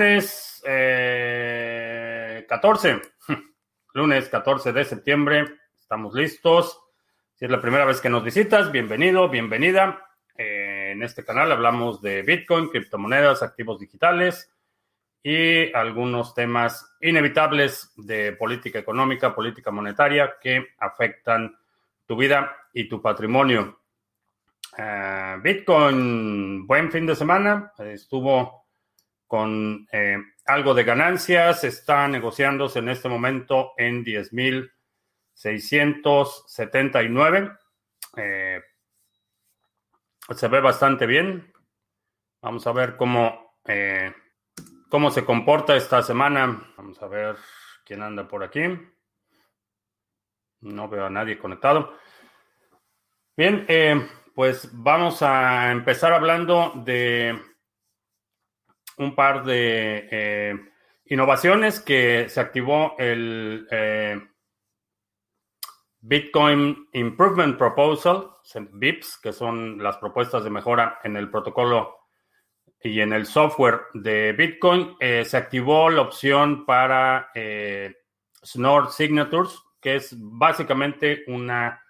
lunes eh, 14, lunes 14 de septiembre, estamos listos. Si es la primera vez que nos visitas, bienvenido, bienvenida. Eh, en este canal hablamos de Bitcoin, criptomonedas, activos digitales y algunos temas inevitables de política económica, política monetaria que afectan tu vida y tu patrimonio. Uh, Bitcoin, buen fin de semana, estuvo con eh, algo de ganancias, está negociándose en este momento en 10.679. Eh, se ve bastante bien. Vamos a ver cómo, eh, cómo se comporta esta semana. Vamos a ver quién anda por aquí. No veo a nadie conectado. Bien, eh, pues vamos a empezar hablando de un par de eh, innovaciones que se activó el eh, Bitcoin Improvement Proposal, BIPs, que son las propuestas de mejora en el protocolo y en el software de Bitcoin. Eh, se activó la opción para Snort Signatures, que es básicamente una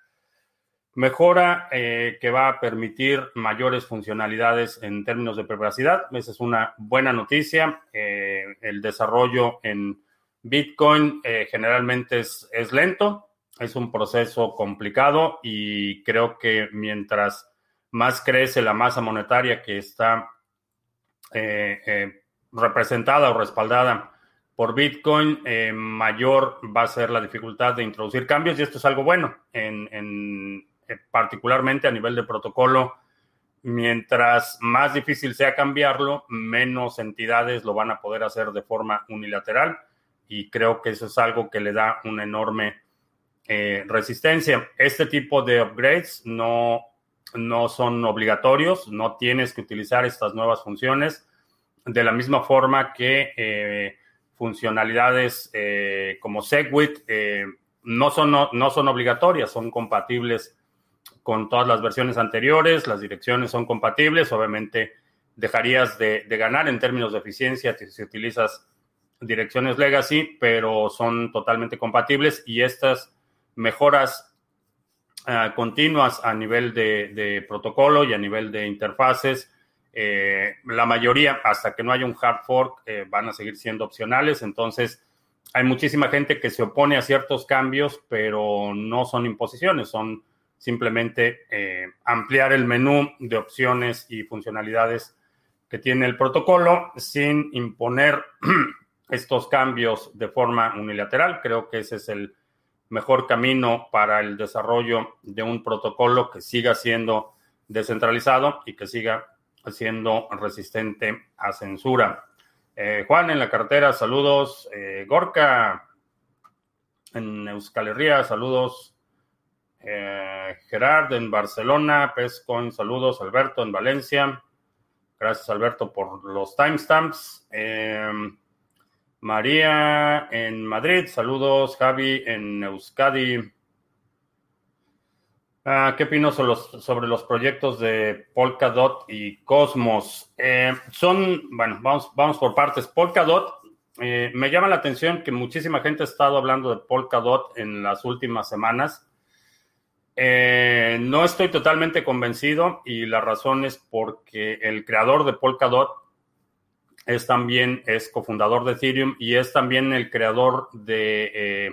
Mejora eh, que va a permitir mayores funcionalidades en términos de privacidad. Esa es una buena noticia. Eh, el desarrollo en Bitcoin eh, generalmente es, lento, es un proceso complicado y creo que mientras más crece la masa monetaria que está representada o respaldada por Bitcoin, mayor va a ser la dificultad de introducir cambios y esto es algo bueno en, particularmente a nivel de protocolo, mientras más difícil sea cambiarlo, menos entidades lo van a poder hacer de forma unilateral y creo que eso es algo que le da una enorme eh, resistencia. Este tipo de upgrades no, no son obligatorios, no tienes que utilizar estas nuevas funciones de la misma forma que eh, funcionalidades como Segwit no, son, no son obligatorias, son compatibles con todas las versiones anteriores, las direcciones son compatibles, obviamente dejarías de, ganar en términos de eficiencia si utilizas direcciones legacy, pero son totalmente compatibles y estas mejoras uh, continuas a nivel de, protocolo y a nivel de interfaces, eh, la mayoría, hasta que no haya un hard fork, eh, van a seguir siendo opcionales. Entonces, hay muchísima gente que se opone a ciertos cambios, pero no son imposiciones, son simplemente eh, ampliar el menú de opciones y funcionalidades que tiene el protocolo sin imponer estos cambios de forma unilateral. Creo que ese es el mejor camino para el desarrollo de un protocolo que siga siendo descentralizado y que siga siendo resistente a censura. Eh, Juan en la cartera, saludos. Eh, Gorka en Euskal Herria, saludos. Eh, Gerard en Barcelona, Pescoin, saludos. Alberto en Valencia. Gracias, Alberto, por los timestamps. Eh, María en Madrid, saludos. Javi en Euskadi. Ah, ¿Qué opino sobre los, proyectos de Polkadot y Cosmos? Eh, son, bueno, vamos, vamos por partes. Polkadot, me llama la atención que muchísima gente ha estado hablando de Polkadot en las últimas semanas. Eh, no estoy totalmente convencido y la razón es porque el creador de Polkadot es también, es cofundador de Ethereum y es también el creador de eh,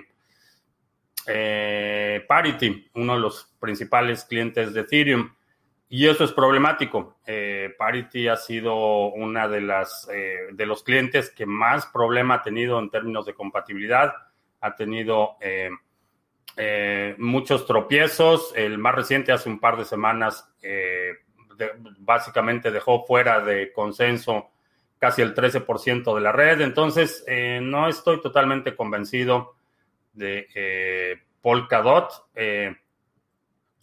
eh, Parity, uno de los principales clientes de Ethereum. Y eso es problemático. Parity ha sido una de las de los clientes que más problema ha tenido en términos de compatibilidad. Ha tenido muchos tropiezos. El más reciente, hace un par de semanas, eh, básicamente dejó fuera de consenso casi el 13% de la red. Entonces, eh, no estoy totalmente convencido de Polkadot.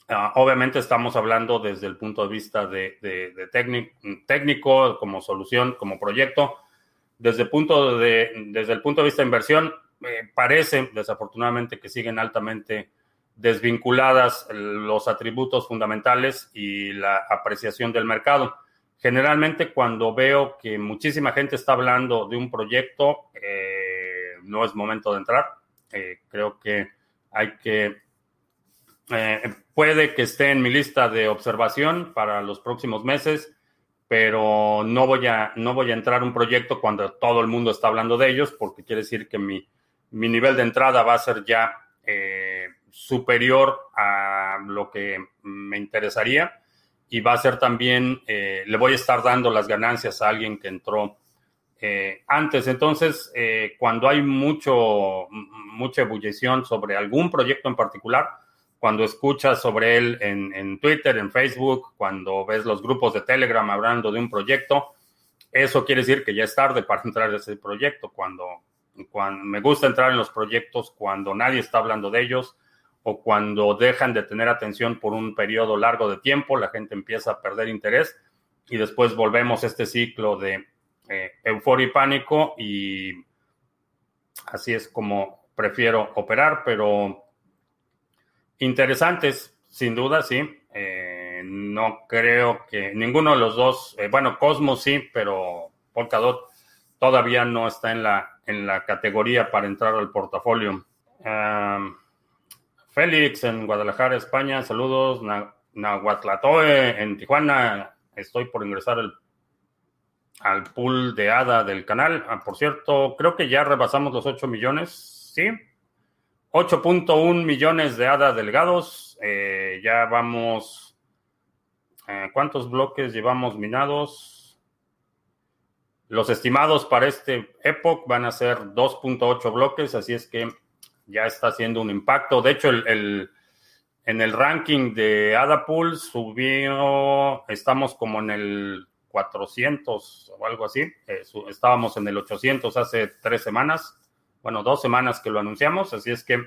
Ah, obviamente estamos hablando desde el punto de vista de, técnico, como solución, como proyecto. Desde, punto de, desde el punto de vista de inversión, parece, desafortunadamente, que siguen altamente desvinculadas los atributos fundamentales y la apreciación del mercado. generalmente cuando veo que muchísima gente está hablando de un proyecto, no es momento de entrar. creo que hay que puede que esté en mi lista de observación para los próximos meses, pero no voy a, no voy a entrar un proyecto cuando todo el mundo está hablando de ellos, porque quiere decir que mi, mi nivel de entrada va a ser ya eh, superior a lo que me interesaría y va a ser también, eh, le voy a estar dando las ganancias a alguien que entró eh, antes. Entonces, cuando hay mucho, mucha ebullición sobre algún proyecto en particular, cuando escuchas sobre él en, Twitter, en Facebook, cuando ves los grupos de Telegram hablando de un proyecto, eso quiere decir que ya es tarde para entrar a ese proyecto. Cuando, me gusta entrar en los proyectos cuando nadie está hablando de ellos o cuando dejan de tener atención por un periodo largo de tiempo, la gente empieza a perder interés y después volvemos a este ciclo de eh, euforia y pánico y así es como prefiero operar, pero Interesantes, sin duda, sí. Eh, no creo que ninguno de los dos, eh, bueno, Cosmos sí, pero Polkadot todavía no está en la, en la categoría para entrar al portafolio. Félix en Guadalajara, España, saludos. Nahuatlatoe en Tijuana, estoy por ingresar al, al pool de ADA del canal. Ah, por cierto, creo que ya rebasamos los 8 millones, ¿sí? 8.1 millones de hadas delgados. Eh, ya vamos. Eh, ¿Cuántos bloques llevamos minados? Los estimados para este Epoch van a ser 2.8 bloques, así es que ya está haciendo un impacto. De hecho, el, en el ranking de ADA Pool subió, estamos como en el 400 o algo así. Eh, estábamos en el 800 hace tres semanas bueno, dos semanas que lo anunciamos, así es que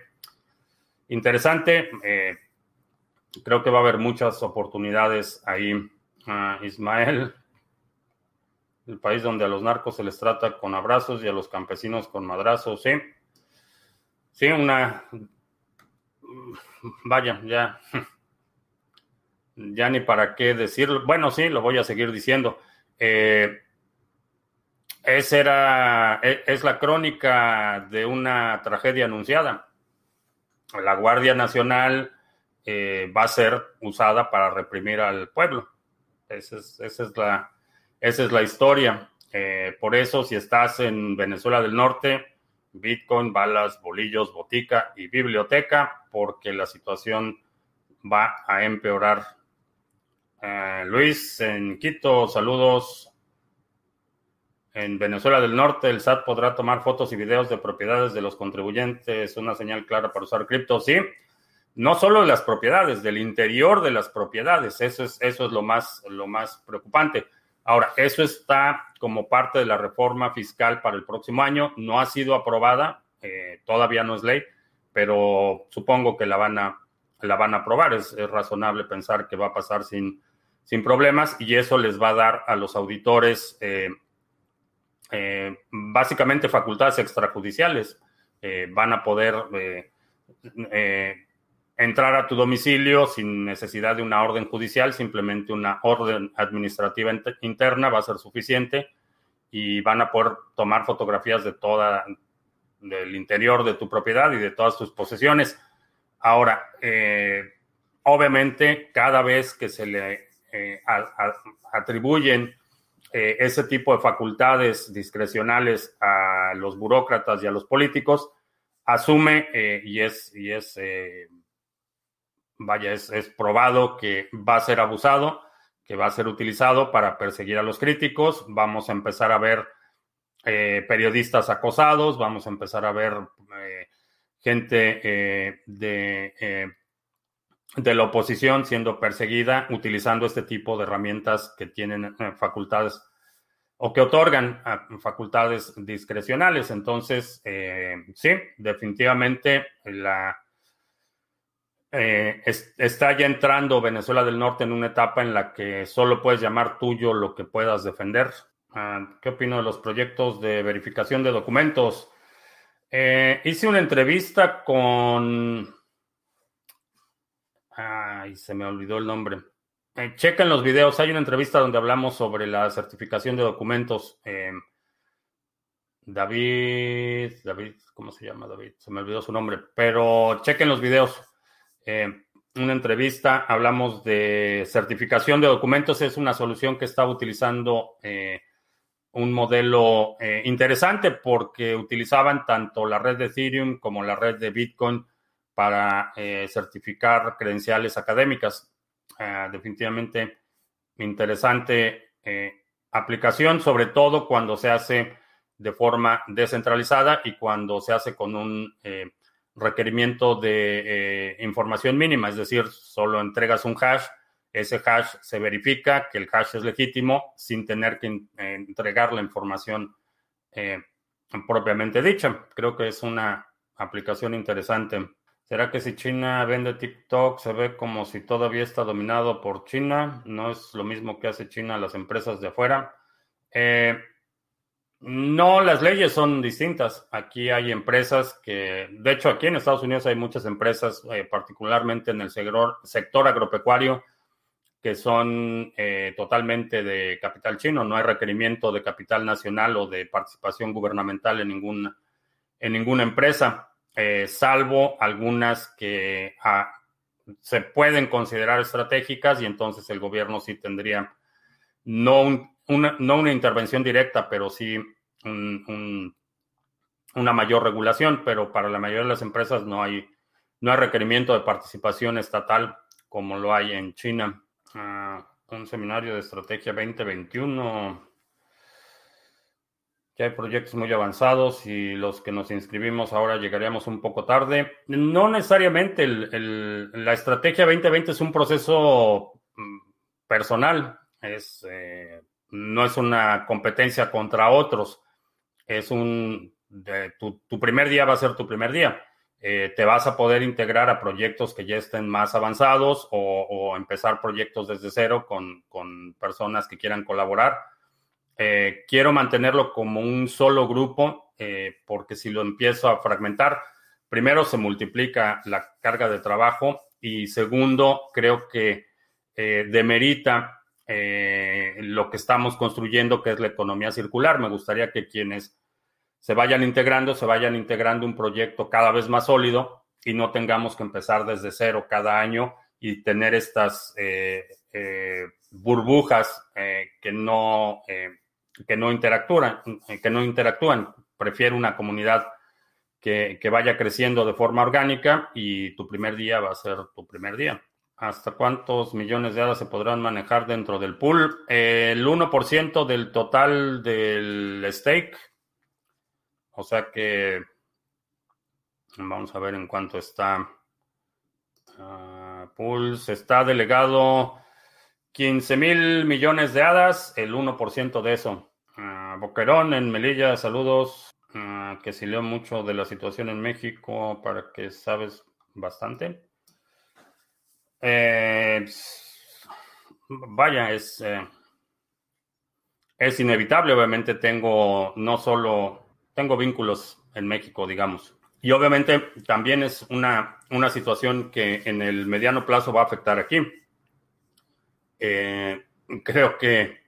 interesante. Eh, creo que va a haber muchas oportunidades ahí. Ah, Ismael, el país donde a los narcos se les trata con abrazos y a los campesinos con madrazos, sí. Sí, una... Vaya, ya... Ya ni para qué decirlo. Bueno, sí, lo voy a seguir diciendo. Eh, esa era, e, es la crónica de una tragedia anunciada. La Guardia Nacional eh, va a ser usada para reprimir al pueblo. Esa es, esa es, la, esa es la historia. Eh, por eso, si estás en Venezuela del Norte, Bitcoin, balas, bolillos, botica y biblioteca, porque la situación va a empeorar. Eh, Luis, en Quito, saludos. En Venezuela del Norte, el SAT podrá tomar fotos y videos de propiedades de los contribuyentes, una señal clara para usar cripto, sí. No solo de las propiedades, del interior de las propiedades, eso es, eso es lo, más, lo más preocupante. Ahora, eso está como parte de la reforma fiscal para el próximo año, no ha sido aprobada, eh, todavía no es ley, pero supongo que la van a, la van a aprobar. Es, razonable pensar que va a pasar sin, sin problemas y eso les va a dar a los auditores eh, eh, básicamente facultades extrajudiciales. Eh, van a poder eh, entrar a tu domicilio sin necesidad de una orden judicial, simplemente una orden administrativa interna va a ser suficiente y van a poder tomar fotografías de toda del interior de tu propiedad y de todas tus posesiones. Ahora, obviamente, cada vez que se le atribuyen eh, ese tipo de facultades discrecionales a los burócratas y a los políticos, asume eh, y es, y es eh, vaya, es, probado que va a ser abusado, que va a ser utilizado para perseguir a los críticos. Vamos a empezar a ver periodistas acosados, vamos a empezar a ver gente de de la oposición siendo perseguida utilizando este tipo de herramientas que tienen eh, facultades o que otorgan eh, facultades discrecionales. Entonces, eh, sí, definitivamente la, está ya entrando Venezuela del Norte en una etapa en la que solo puedes llamar tuyo lo que puedas defender. Ah, ¿Qué opino de los proyectos de verificación de documentos? hice una entrevista con Ay, se me olvidó el nombre. chequen los videos. Hay una entrevista donde hablamos sobre la certificación de documentos. David, David, ¿cómo se llama David? Se me olvidó su nombre, pero chequen los videos. Eh, una entrevista, hablamos de certificación de documentos, es una solución que estaba utilizando eh, un modelo eh, interesante porque utilizaban tanto la red de Ethereum como la red de Bitcoin para certificar credenciales académicas. definitivamente interesante aplicación, sobre todo cuando se hace de forma descentralizada y cuando se hace con un eh, requerimiento de eh, información mínima, es decir, solo entregas un hash, ese hash se verifica que el hash es legítimo sin tener que eh, entregar la información propiamente dicha. Creo que es una aplicación interesante. ¿Será que si China vende TikTok se ve como si todavía está dominado por China? ¿No es lo mismo que hace China a las empresas de afuera? Eh, no, las leyes son distintas. Aquí hay empresas que, de hecho, aquí en Estados Unidos hay muchas empresas, eh, particularmente en el sector, agropecuario, que son eh, totalmente de capital chino. No hay requerimiento de capital nacional o de participación gubernamental en ninguna, en ninguna empresa, eh, salvo algunas que ah, se pueden considerar estratégicas y entonces el gobierno sí tendría no un una, no una intervención directa, pero sí una mayor regulación, pero para la mayoría de las empresas no hay, no hay requerimiento de participación estatal como lo hay en China. Ah, un seminario de estrategia 2021. Ya hay proyectos muy avanzados y los que nos inscribimos ahora llegaríamos un poco tarde. No necesariamente la estrategia 2020 es un proceso mm, personal, es eh, no es una competencia contra otros, es un, tu, primer día va a ser tu primer día. Eh, te vas a poder integrar a proyectos que ya estén más avanzados o, empezar proyectos desde cero con, personas que quieran colaborar. Eh, quiero mantenerlo como un solo grupo eh, porque si lo empiezo a fragmentar, primero se multiplica la carga de trabajo y segundo, creo que demerita eh, lo que estamos construyendo, que es la economía circular. Me gustaría que quienes se vayan integrando, se vayan integrando un proyecto cada vez más sólido y no tengamos que empezar desde cero cada año y tener estas eh, eh, burbujas que no que no interactúan, que no interactúan. Prefiero una comunidad que, que vaya creciendo de forma orgánica y tu primer día va a ser tu primer día. ¿Hasta cuántos millones de hadas se podrán manejar dentro del pool? el 1% del total del stake. O sea que vamos a ver en cuánto está. Uh, pools está delegado 15 mil millones de hadas, el 1% de eso. Uh, Boquerón en Melilla, saludos. Ah, que si leo mucho de la situación en México para que sabes bastante. Eh, vaya, es, eh, es inevitable. Obviamente tengo no solo, tengo vínculos en México, digamos. Y obviamente también es una, una situación que en el mediano plazo va a afectar aquí. Eh, creo que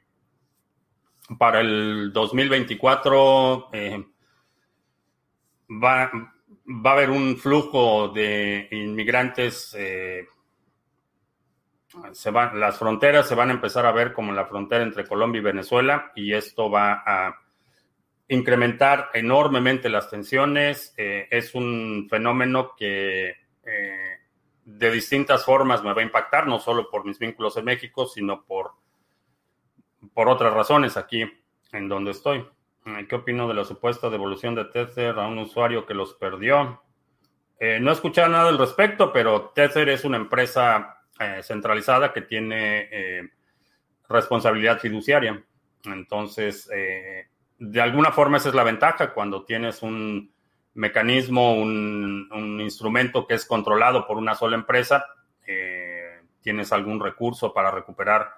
para el 2024 va, va a haber un flujo de inmigrantes se van, las fronteras se van a empezar a ver como la frontera entre Colombia y Venezuela y esto va a incrementar enormemente las tensiones. Eh, es un fenómeno que eh, de distintas formas me va a impactar, no solo por mis vínculos en México, sino por, por otras razones aquí en donde estoy. Eh, ¿Qué opino de la supuesta devolución de Tether a un usuario que los perdió? no he escuchado nada al respecto, pero Tether es una empresa eh, centralizada que tiene eh, responsabilidad fiduciaria. Entonces, eh, de alguna forma esa es la ventaja cuando tienes un mecanismo, un, instrumento que es controlado por una sola empresa, tienes algún recurso para recuperar.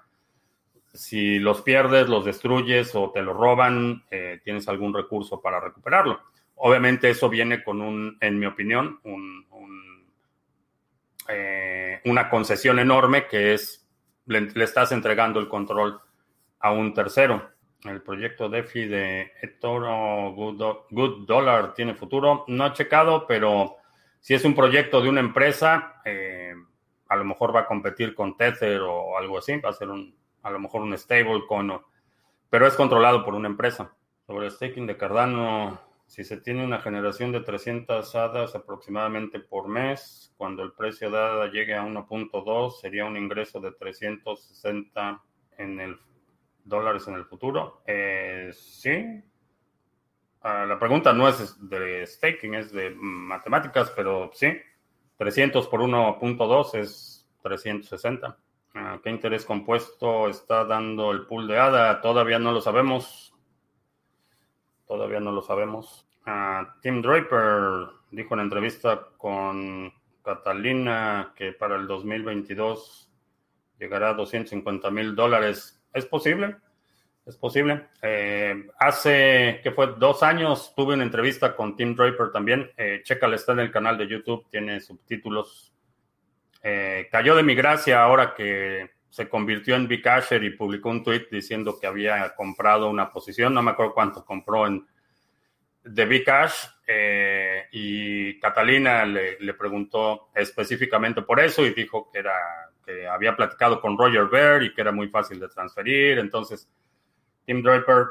Si los pierdes, los destruyes o te lo roban, tienes algún recurso para recuperarlo. Obviamente eso viene con un, en mi opinión, un, una concesión enorme que es le, estás entregando el control a un tercero. El proyecto DeFi de eToro Good, Dollar tiene futuro. No he checado, pero si es un proyecto de una empresa, eh, a lo mejor va a competir con Tether o algo así. Va a ser un, a lo mejor un stablecoin, pero es controlado por una empresa. Sobre el staking de Cardano, si se tiene una generación de 300 hadas aproximadamente por mes, cuando el precio de ADA llegue a 1.2, sería un ingreso de 360 en el, dólares en el futuro. Eh, sí. Ah, la pregunta no es de staking, es de matemáticas, pero sí. 300 por 1.2 es 360. Ah, ¿Qué interés compuesto está dando el pool de ADA? Todavía no lo sabemos. Todavía no lo sabemos. Ah, Tim Draper dijo en entrevista con Catalina que para el 2022 llegará a 250 mil dólares. ¿Es posible? Es posible. Eh, hace, que fue dos años, tuve una entrevista con Tim Draper también. Eh, chécale, está en el canal de YouTube, tiene subtítulos. Eh, cayó de mi gracia ahora que se convirtió en Bcasher y publicó un tweet diciendo que había comprado una posición, no me acuerdo cuánto compró en de Bcash eh, y Catalina le, preguntó específicamente por eso y dijo que era que había platicado con Roger Ver y que era muy fácil de transferir. Entonces, Tim Draper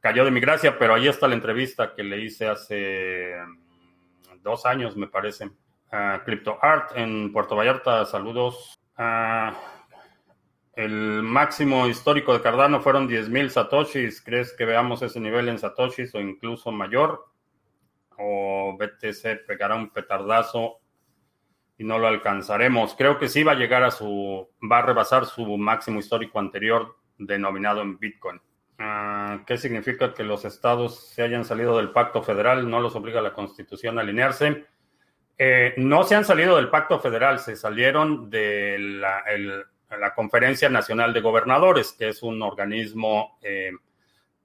cayó de mi gracia, pero ahí está la entrevista que le hice hace mm, dos años, me parece. a Crypto Art en Puerto Vallarta, saludos. a el máximo histórico de Cardano fueron 10.000 satoshis. ¿Crees que veamos ese nivel en satoshis o incluso mayor? ¿O BTC pegará un petardazo y no lo alcanzaremos? Creo que sí va a llegar a su, va a rebasar su máximo histórico anterior denominado en Bitcoin. Ah, ¿Qué significa que los estados se hayan salido del pacto federal? ¿No los obliga la constitución a alinearse? Eh, no se han salido del pacto federal, se salieron del la Conferencia Nacional de Gobernadores, que es un organismo eh,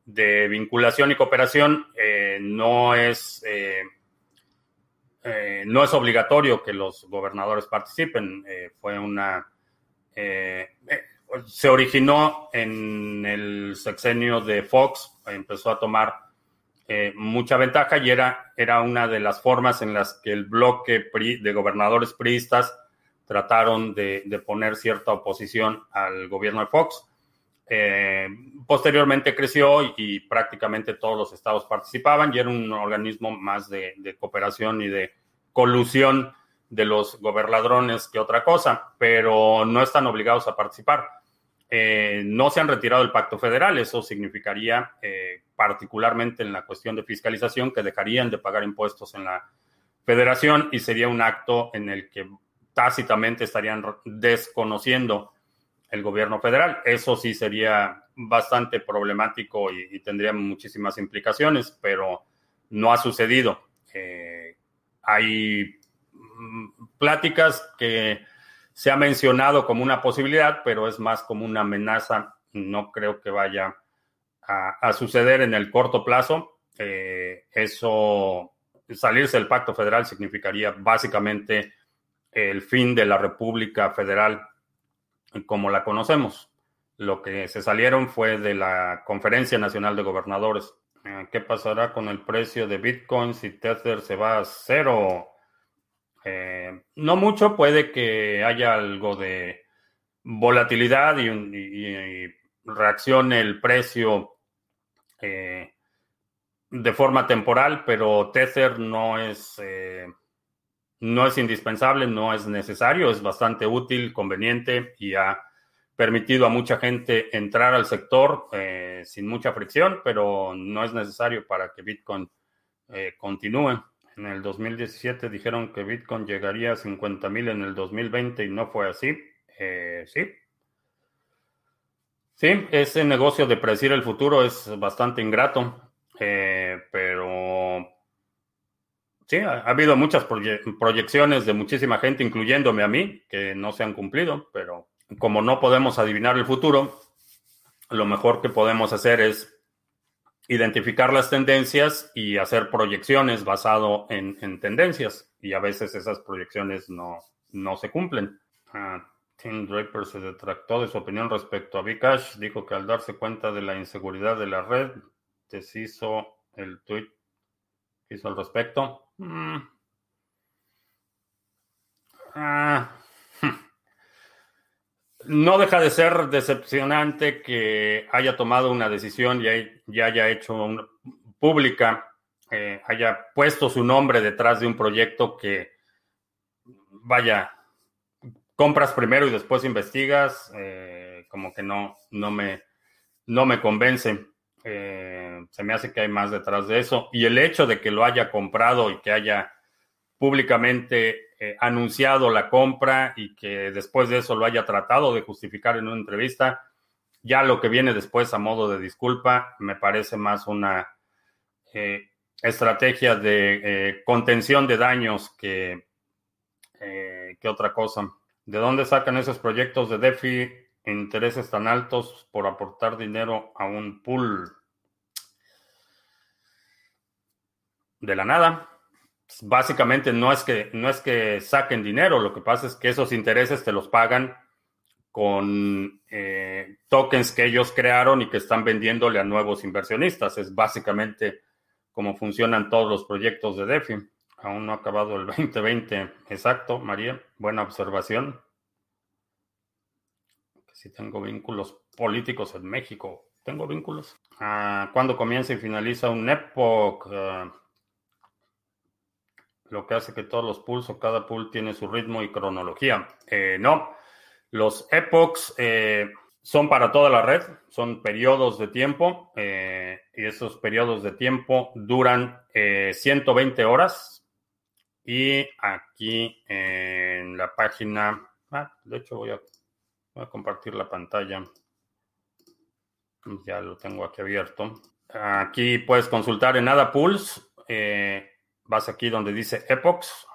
de vinculación y cooperación, eh, no es eh, no es obligatorio que los gobernadores participen. fue una se originó en el sexenio de Fox, empezó a tomar mucha ventaja y era, era una de las formas en las que el bloque de gobernadores priistas trataron de, poner cierta oposición al gobierno de Fox. Eh, posteriormente creció y, prácticamente todos los estados participaban y era un organismo más de, cooperación y de colusión de los gobernadrones que otra cosa, pero no están obligados a participar. Eh, no se han retirado del pacto federal, eso significaría, eh, particularmente en la cuestión de fiscalización, que dejarían de pagar impuestos en la federación y sería un acto en el que tácitamente estarían desconociendo el gobierno federal. Eso sí sería bastante problemático y, tendría muchísimas implicaciones, pero no ha sucedido. Eh, hay mm, pláticas que se ha mencionado como una posibilidad, pero es más como una amenaza. No creo que vaya a, suceder en el corto plazo. Eh, eso, salirse del pacto federal significaría básicamente el fin de la República Federal como la conocemos. Lo que se salieron fue de la Conferencia Nacional de Gobernadores. Eh, ¿Qué pasará con el precio de Bitcoin si Tether se va a cero? Eh, no mucho, puede que haya algo de volatilidad y, reaccione el precio eh, de forma temporal, pero Tether no es no es indispensable, no es necesario, es bastante útil, conveniente y ha permitido a mucha gente entrar al sector eh, sin mucha fricción, pero no es necesario para que Bitcoin eh, continúe. En el 2017 dijeron que Bitcoin llegaría a 50 mil en el 2020 y no fue así. Eh, sí. Sí, ese negocio de predecir el futuro es bastante ingrato, pero Sí, ha, habido muchas proyecciones de muchísima gente, incluyéndome a mí, que no se han cumplido, pero como no podemos adivinar el futuro, lo mejor que podemos hacer es identificar las tendencias y hacer proyecciones basado en, tendencias. Y a veces esas proyecciones no, no se cumplen. Ah, Tim Draper se detractó de su opinión respecto a Bcash. Dijo que al darse cuenta de la inseguridad de la red, deshizo el tweet hizo al respecto. Mm. Ah. No deja de ser decepcionante que haya tomado una decisión y ya haya hecho pública, eh, haya puesto su nombre detrás de un proyecto que, vaya, compras primero y después investigas, eh, como que no me convence. Eh, se me hace que hay más detrás de eso. Y el hecho de que lo haya comprado y que haya públicamente eh, anunciado la compra y que después de eso lo haya tratado de justificar en una entrevista, ya lo que viene después a modo de disculpa me parece más una estrategia de contención de daños que, que otra cosa. ¿De dónde sacan esos proyectos de DeFi intereses tan altos por aportar dinero a un pool? De la nada. Básicamente no es que no es que saquen dinero, lo que pasa es que esos intereses te los pagan con eh, tokens que ellos crearon y que están vendiéndole a nuevos inversionistas. Es básicamente como funcionan todos los proyectos de DeFi. Aún no ha acabado el 2020. Exacto, María. Buena observación. Si tengo vínculos políticos en México. ¿Tengo vínculos? Ah, ¿Cuándo comienza y finaliza un epoch? Ah, lo que hace que todos los pools o cada pool tiene su ritmo y cronología. Eh, no, los epochs eh, son para toda la red, son periodos de tiempo eh, y esos periodos de tiempo duran 120 horas y aquí en la página, ah, de hecho voy a, compartir la pantalla. Ya lo tengo aquí abierto. Aquí puedes consultar en Ada Pools. Eh, vas aquí donde dice Epochs.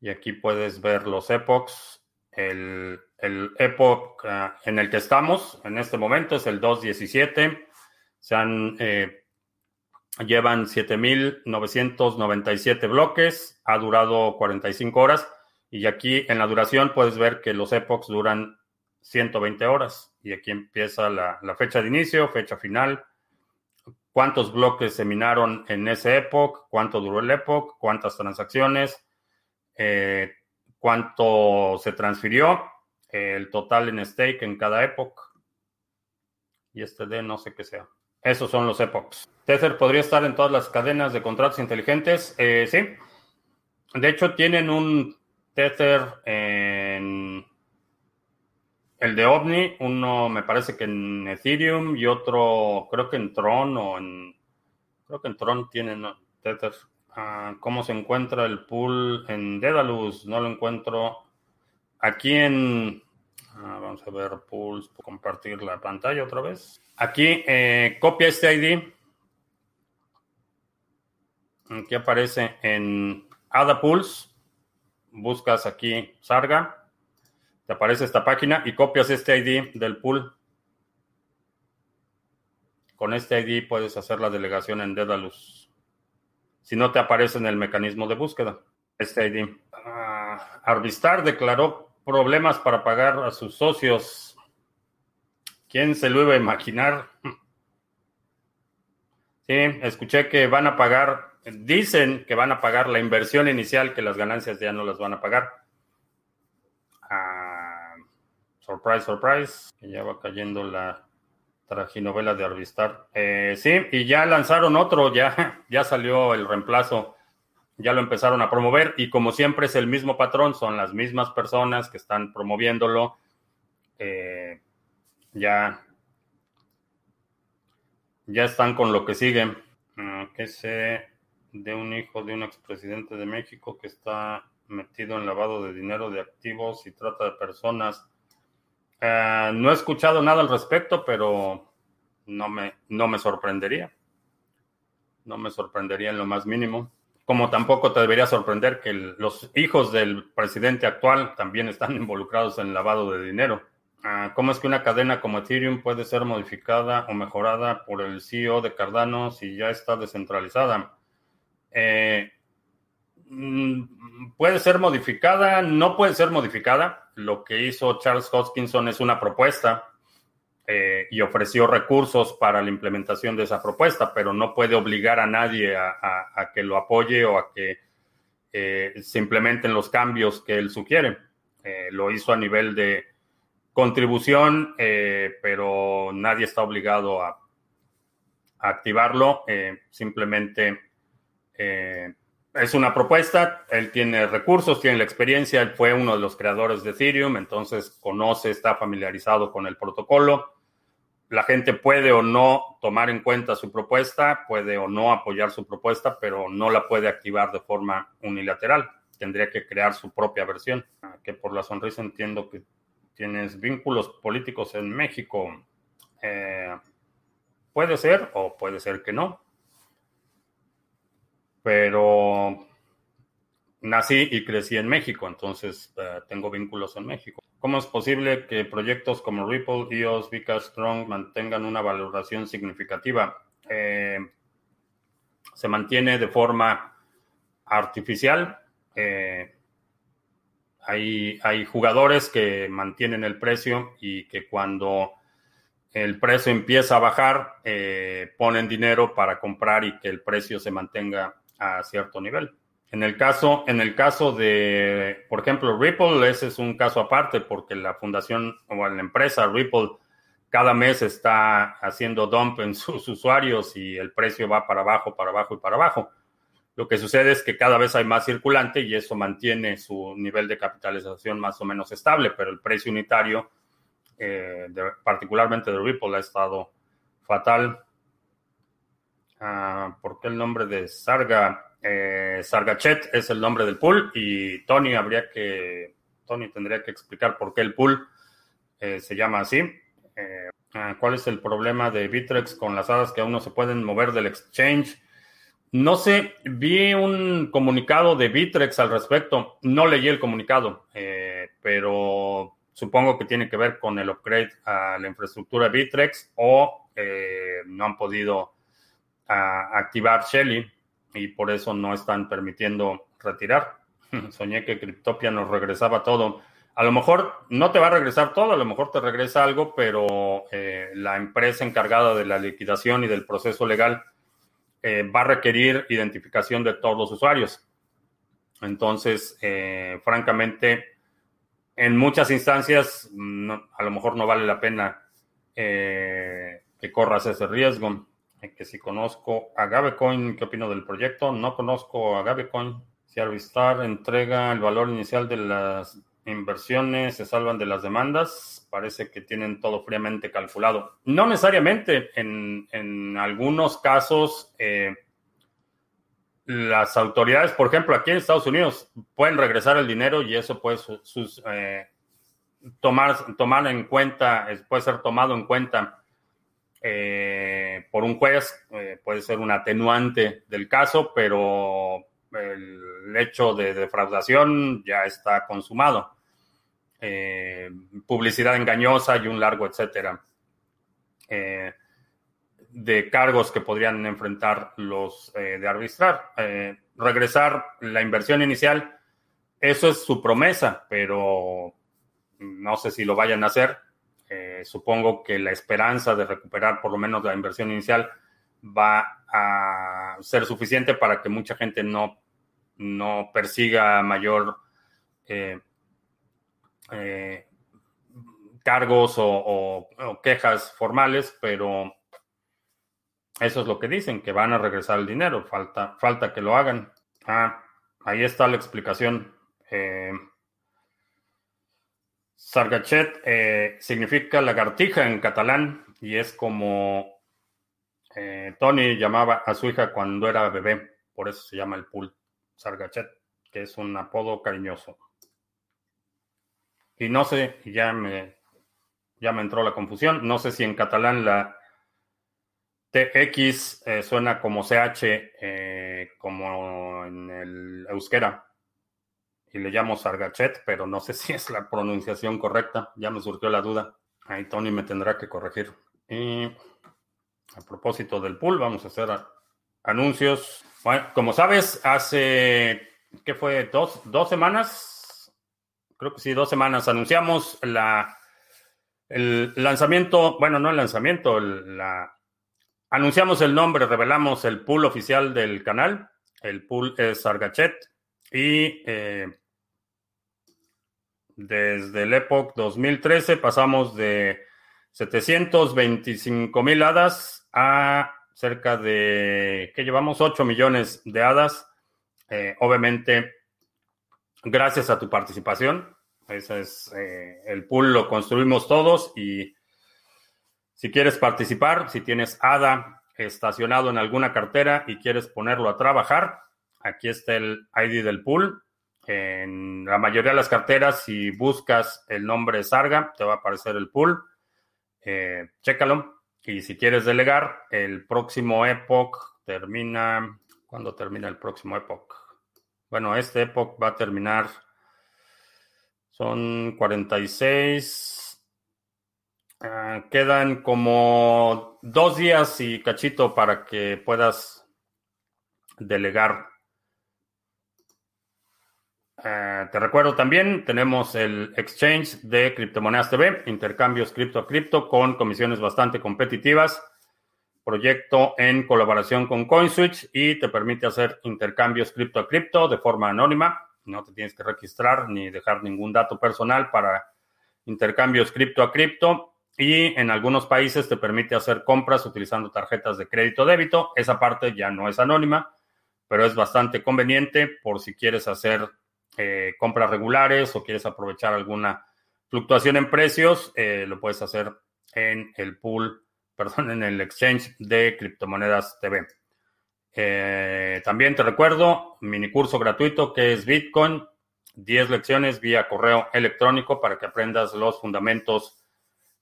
Y aquí puedes ver los Epochs. El, el Epoch ah, en el que estamos en este momento es el 217. Se han eh, Llevan 7.997 bloques, ha durado 45 horas y aquí en la duración puedes ver que los epochs duran 120 horas y aquí empieza la, fecha de inicio, fecha final, cuántos bloques se minaron en ese epoch, cuánto duró el epoch, cuántas transacciones, eh, cuánto se transfirió, el total en stake en cada epoch y este de no sé qué sea. Esos son los epochs. Tether podría estar en todas las cadenas de contratos inteligentes. Eh, sí. De hecho, tienen un Tether el de OVNI. Uno me parece que en Ethereum y otro creo que en Tron o en... Creo que en Tron tienen Tether. Ah, ¿Cómo se encuentra el pool en Dedalus? No lo encuentro. Aquí en Ah, vamos a ver Pulse, compartir la pantalla otra vez. Aquí, eh, copia este ID. Aquí aparece en Ada Pulse. Buscas aquí Sarga. Te aparece esta página y copias este ID del pool. Con este ID puedes hacer la delegación en Dedalus. Si no te aparece en el mecanismo de búsqueda. Este ID. Ah, Arvistar declaró problemas para pagar a sus socios. ¿Quién se lo iba a imaginar? Sí, escuché que van a pagar, dicen que van a pagar la inversión inicial, que las ganancias ya no las van a pagar. Surprise, surprise, que ya va cayendo la traginovela de Arvistar. Eh, sí, y ya lanzaron otro, ya, ya salió el reemplazo ya lo empezaron a promover y como siempre es el mismo patrón, son las mismas personas que están promoviéndolo. Eh, ya, ya están con lo que sigue. Ah, que sé de un hijo de un expresidente de México que está metido en lavado de dinero de activos y trata de personas. Ah, no he escuchado nada al respecto, pero no me, no me sorprendería. No me sorprendería en lo más mínimo como tampoco te debería sorprender que los hijos del presidente actual también están involucrados en lavado de dinero. Ah, ¿Cómo es que una cadena como Ethereum puede ser modificada o mejorada por el CEO de Cardano si ya está descentralizada? Eh, puede ser modificada, no puede ser modificada. Lo que hizo Charles Hoskinson es una propuesta eh, y ofreció recursos para la implementación de esa propuesta, pero no puede obligar a nadie a, que lo apoye o a que eh, se implementen los cambios que él sugiere. Eh, lo hizo a nivel de contribución, pero nadie está obligado a activarlo. simplemente es una propuesta, él tiene recursos, tiene la experiencia, él fue uno de los creadores de Ethereum, entonces conoce, está familiarizado con el protocolo la gente puede o no tomar en cuenta su propuesta, puede o no apoyar su propuesta, pero no la puede activar de forma unilateral. Tendría que crear su propia versión. Que por la sonrisa entiendo que tienes vínculos políticos en México. Eh, puede ser o puede ser que no. Pero nací y crecí en México, entonces eh, tengo vínculos en México. ¿Cómo es posible que proyectos como Ripple, EOS, Vika Strong mantengan una valoración significativa? Eh, se mantiene de forma artificial. Eh, hay, hay, jugadores que mantienen el precio y que cuando el precio empieza a bajar, ponen dinero para comprar y que el precio se mantenga a cierto nivel. En el caso, en el caso de, por ejemplo, Ripple, ese es un caso aparte porque la fundación o la empresa Ripple cada mes está haciendo dump en sus usuarios y el precio va para abajo, para abajo y para abajo. Lo que sucede es que cada vez hay más circulante y eso mantiene su nivel de capitalización más o menos estable, pero el precio unitario, eh, particularmente de Ripple, ha estado fatal. Ah, ¿Por qué el nombre de Sarga? Eh, Sargachet es el nombre del pool y Tony habría que, Tony tendría que explicar por qué el pool eh, se llama así. Eh, ah, ¿Cuál es el problema de Bitrex con las hadas que aún no se pueden mover del exchange? No sé, vi un comunicado de Bitrex al respecto. No leí el comunicado, pero supongo que tiene que ver con el upgrade a la infraestructura Bitrex o no han podido ah, activar Shelly y por eso no están permitiendo retirar. Soñé que Cryptopia nos regresaba todo. A lo mejor no te va a regresar todo, a lo mejor te regresa algo, pero eh, la empresa encargada de la liquidación y del proceso legal eh, va a requerir identificación de todos los usuarios. Entonces, eh, francamente, en muchas instancias, a lo mejor no vale la pena que corras ese riesgo que si conozco a Gabecoin, ¿qué opino del proyecto? No conozco a Gabecoin. Si Arvistar entrega el valor inicial de las inversiones, se salvan de las demandas, parece que tienen todo fríamente calculado. No necesariamente, en, algunos casos, eh, las autoridades, por ejemplo, aquí en Estados Unidos, pueden regresar el dinero y eso puede eh, tomar, tomar en cuenta, puede ser tomado en cuenta eh, por un juez, eh, puede ser un atenuante del caso, pero el hecho de defraudación ya está consumado. Eh, publicidad engañosa y un largo etcétera de cargos que podrían enfrentar los de arbitrar. regresar la inversión inicial, eso es su promesa, pero no sé si lo vayan a hacer eh, supongo que la esperanza de recuperar por lo menos la inversión inicial va a ser suficiente para que mucha gente no, no persiga mayor eh, eh, cargos o, quejas formales, pero eso es lo que dicen, que van a regresar el dinero, falta, falta que lo hagan. Ah, ahí está la explicación. Sargachet eh, significa lagartija en catalán y es como eh, Tony llamaba a su hija cuando era bebé, por eso se llama el pool Sargachet, que es un apodo cariñoso. Y no sé, ya me, ya me entró la confusión, no sé si en catalán la TX eh, suena como CH, como en el euskera y le llamo Sargachet, pero no sé si es la pronunciación correcta. Ya me surgió la duda. Ahí Tony me tendrá que corregir. Y a propósito del pool, vamos a hacer anuncios. Bueno, como sabes, hace ¿qué fue? ¿Dos, dos semanas? Creo que sí, dos semanas. Anunciamos la, el lanzamiento, bueno, no el lanzamiento, la, anunciamos el nombre, revelamos el pool oficial del canal. El pool es Argachet y eh, desde el Epoch 2013 pasamos de 725 mil hadas a cerca de, ¿qué llevamos? 8 millones de hadas. Eh, obviamente, gracias a tu participación. Ese es eh, el pool, lo construimos todos y si quieres participar, si tienes ADA estacionado en alguna cartera y quieres ponerlo a trabajar, aquí está el ID del pool. En la mayoría de las carteras, si buscas el nombre Sarga, te va a aparecer el pool. Eh, chécalo. Y si quieres delegar, el próximo Epoch termina. ¿Cuándo termina el próximo Epoch? Bueno, este Epoch va a terminar. Son 46. Ah, quedan como dos días y cachito para que puedas delegar eh, te recuerdo también, tenemos el exchange de criptomonedas TV, intercambios cripto a cripto con comisiones bastante competitivas. Proyecto en colaboración con CoinSwitch y te permite hacer intercambios cripto a cripto de forma anónima. No te tienes que registrar ni dejar ningún dato personal para intercambios cripto a cripto. Y en algunos países te permite hacer compras utilizando tarjetas de crédito débito. Esa parte ya no es anónima, pero es bastante conveniente por si quieres hacer eh, compras regulares o quieres aprovechar alguna fluctuación en precios, eh, lo puedes hacer en el pool, perdón, en el exchange de criptomonedas TV. Eh, también te recuerdo, mini curso gratuito que es Bitcoin, 10 lecciones vía correo electrónico para que aprendas los fundamentos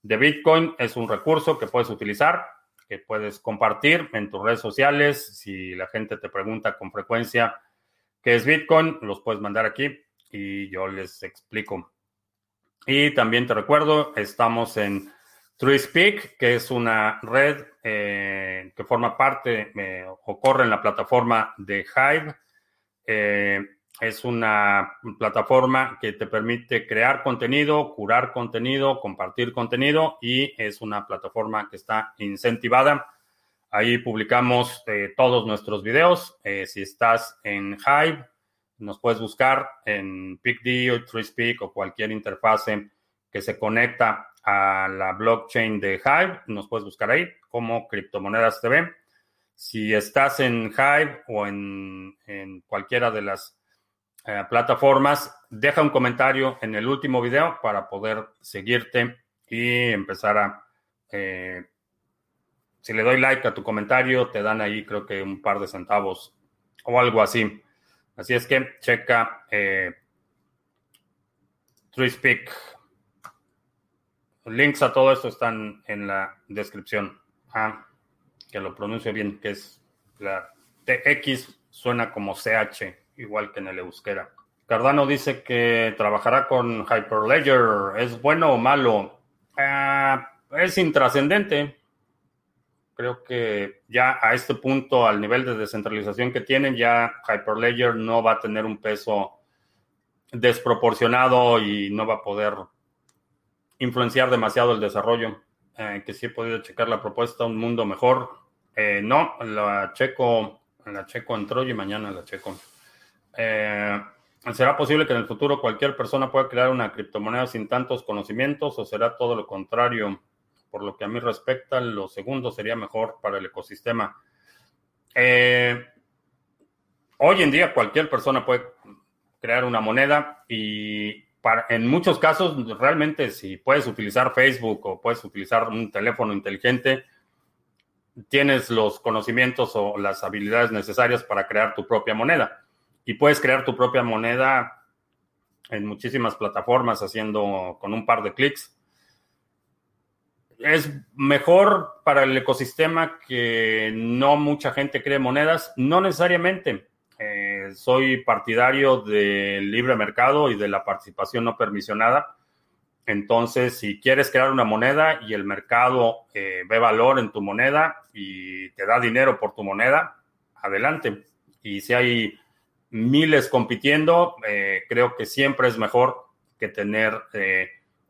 de Bitcoin. Es un recurso que puedes utilizar, que puedes compartir en tus redes sociales. Si la gente te pregunta con frecuencia, qué es Bitcoin, los puedes mandar aquí y yo les explico. Y también te recuerdo, estamos en TreeSpeak, que es una red eh, que forma parte eh, o corre en la plataforma de Hive. Eh, es una plataforma que te permite crear contenido, curar contenido, compartir contenido y es una plataforma que está incentivada Ahí publicamos eh, todos nuestros videos. Eh, si estás en Hive, nos puedes buscar en PicD o TreeSpeak o cualquier interfase que se conecta a la blockchain de Hive. Nos puedes buscar ahí como Criptomonedas TV. Si estás en Hive o en, cualquiera de las eh, plataformas, deja un comentario en el último video para poder seguirte y empezar a si le doy like a tu comentario, te dan ahí creo que un par de centavos o algo así. Así es que checa eh, TreeSpeak. Links a todo esto están en la descripción. Ah, que lo pronuncio bien, que es la TX, suena como CH, igual que en el euskera. Cardano dice que trabajará con Hyperledger. ¿Es bueno o malo? Ah, es intrascendente. Creo que ya a este punto, al nivel de descentralización que tienen, ya Hyperledger no va a tener un peso desproporcionado y no va a poder influenciar demasiado el desarrollo. Eh, que sí he podido checar la propuesta Un Mundo Mejor. Eh, no, la checo, la checo en Troy y mañana la checo. Eh, ¿Será posible que en el futuro cualquier persona pueda crear una criptomoneda sin tantos conocimientos o será todo lo contrario? Por lo que a mí respecta, lo segundo sería mejor para el ecosistema. Eh, hoy en día cualquier persona puede crear una moneda y en muchos casos realmente si puedes utilizar Facebook o puedes utilizar un teléfono inteligente, tienes los conocimientos o las habilidades necesarias para crear tu propia moneda. Y puedes crear tu propia moneda en muchísimas plataformas haciendo con un par de clics es mejor para el ecosistema que no mucha gente cree monedas, no necesariamente. Eh, soy partidario del libre mercado y de la participación no permisionada. Entonces, si quieres crear una moneda y el mercado eh, ve valor en tu moneda y te da dinero por tu moneda, adelante. Y si hay miles compitiendo, eh, creo que siempre es mejor que tener